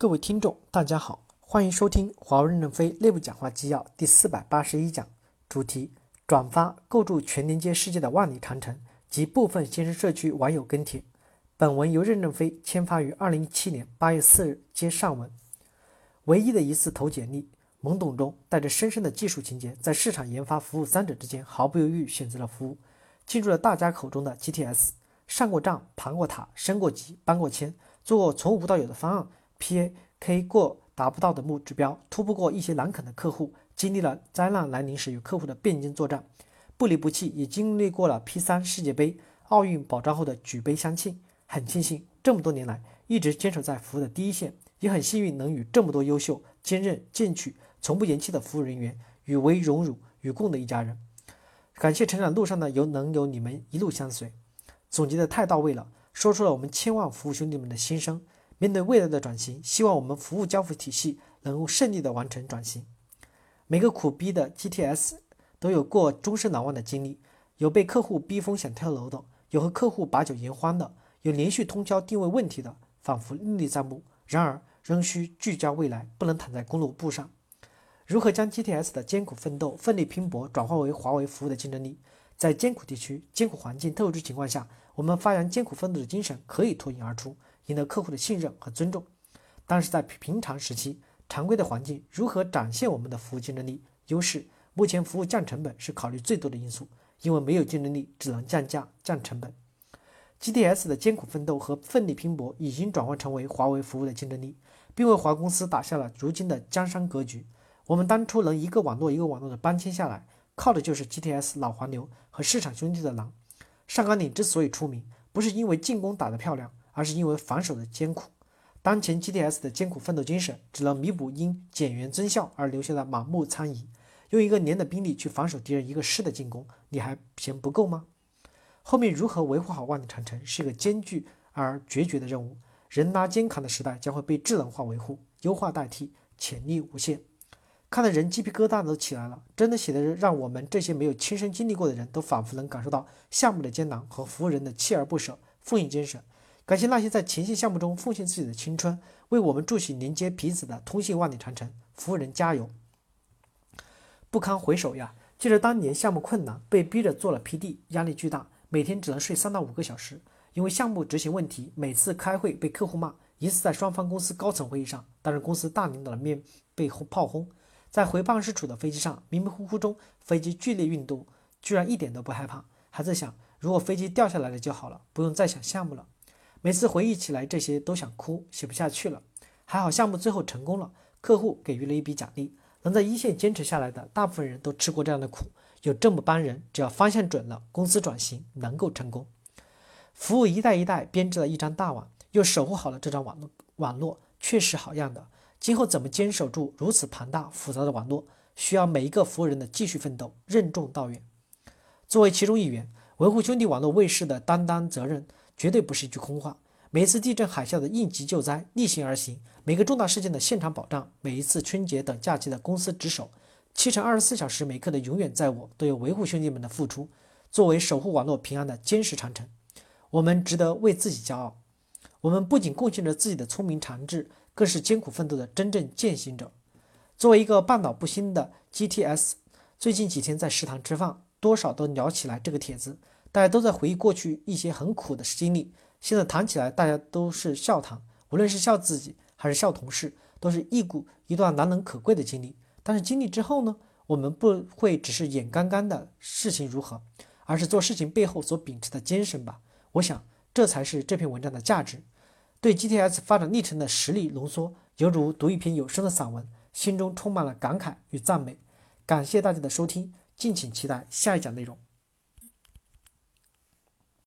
各位听众，大家好，欢迎收听华为任正非内部讲话纪要第四百八十一讲，主题：转发构筑全连接世界的万里长城及部分新生社区网友跟帖。本文由任正非签发于二零一七年八月四日接上文。唯一的一次投简历，懵懂中带着深深的技术情节，在市场研发服务三者之间毫不犹豫选择了服务，进入了大家口中的 GTS，上过账、盘过塔、升过级、搬过迁，做过从无到有的方案。P A K 过达不到的目指标，突破过一些难啃的客户，经历了灾难来临时与客户的并肩作战，不离不弃，也经历过了 P 三世界杯、奥运保障后的举杯相庆。很庆幸这么多年来一直坚守在服务的第一线，也很幸运能与这么多优秀、坚韧、进取、从不言弃的服务人员与为荣辱与共的一家人。感谢成长路上的有能有你们一路相随，总结的太到位了，说出了我们千万服务兄弟们的心声。面对未来的转型，希望我们服务交付体系能够顺利的完成转型。每个苦逼的 GTS 都有过终身难忘的经历，有被客户逼疯想跳楼的，有和客户把酒言欢的，有连续通宵定位问题的，仿佛历历在目。然而，仍需聚焦未来，不能躺在公路布上。如何将 GTS 的艰苦奋斗、奋力拼搏转化为华为服务的竞争力？在艰苦地区、艰苦环境特殊情况下，我们发扬艰苦奋斗的精神，可以脱颖而出。赢得客户的信任和尊重，但是在平常时期、常规的环境，如何展现我们的服务竞争力优势？目前服务降成本是考虑最多的因素，因为没有竞争力，只能降价、降成本。GTS 的艰苦奋斗和奋力拼搏，已经转换成为华为服务的竞争力，并为华公司打下了如今的江山格局。我们当初能一个网络一个网络的搬迁下来，靠的就是 GTS 老黄牛和市场兄弟的狼。上甘岭之所以出名，不是因为进攻打得漂亮。而是因为防守的艰苦，当前 GTS 的艰苦奋斗精神，只能弥补因减员增效而留下的盲目参与。用一个连的兵力去防守敌人一个师的进攻，你还嫌不够吗？后面如何维护好万里长城，是一个艰巨而决绝的任务。人拉肩扛的时代将会被智能化维护、优化代替，潜力无限。看得人鸡皮疙瘩都起来了，真的写的让我们这些没有亲身经历过的人都仿佛能感受到项目的艰难和服务人的锲而不舍、奉献精神。感谢那些在前线项目中奉献自己的青春，为我们筑起连接彼此的通信万里长城。服务人加油！不堪回首呀！记得当年项目困难，被逼着做了 PD，压力巨大，每天只能睡三到五个小时。因为项目执行问题，每次开会被客户骂，一次在双方公司高层会议上，当着公司大领导的面被炮轰，在回办事处的飞机上，迷迷糊糊中，飞机剧烈运动，居然一点都不害怕，还在想，如果飞机掉下来了就好了，不用再想项目了。每次回忆起来这些都想哭，写不下去了。还好项目最后成功了，客户给予了一笔奖励。能在一线坚持下来的大部分人都吃过这样的苦，有这么帮人，只要方向准了，公司转型能够成功。服务一代一代编织了一张大网，又守护好了这张网络，网络确实好样的。今后怎么坚守住如此庞大复杂的网络，需要每一个服务人的继续奋斗，任重道远。作为其中一员，维护兄弟网络卫士的担当责任。绝对不是一句空话。每一次地震海啸的应急救灾逆行而行，每个重大事件的现场保障，每一次春节等假期的公司值守，七乘二十四小时每刻的永远在我，都有维护兄弟们的付出。作为守护网络平安的坚实长城，我们值得为自己骄傲。我们不仅贡献着自己的聪明长智，更是艰苦奋斗的真正践行者。作为一个半岛不兴的 GTS，最近几天在食堂吃饭，多少都聊起来这个帖子。大家都在回忆过去一些很苦的经历，现在谈起来，大家都是笑谈，无论是笑自己还是笑同事，都是一股一段难能可贵的经历。但是经历之后呢，我们不会只是眼干干的事情如何，而是做事情背后所秉持的精神吧。我想，这才是这篇文章的价值。对 GTS 发展历程的实例浓缩，犹如读一篇有声的散文，心中充满了感慨与赞美。感谢大家的收听，敬请期待下一讲内容。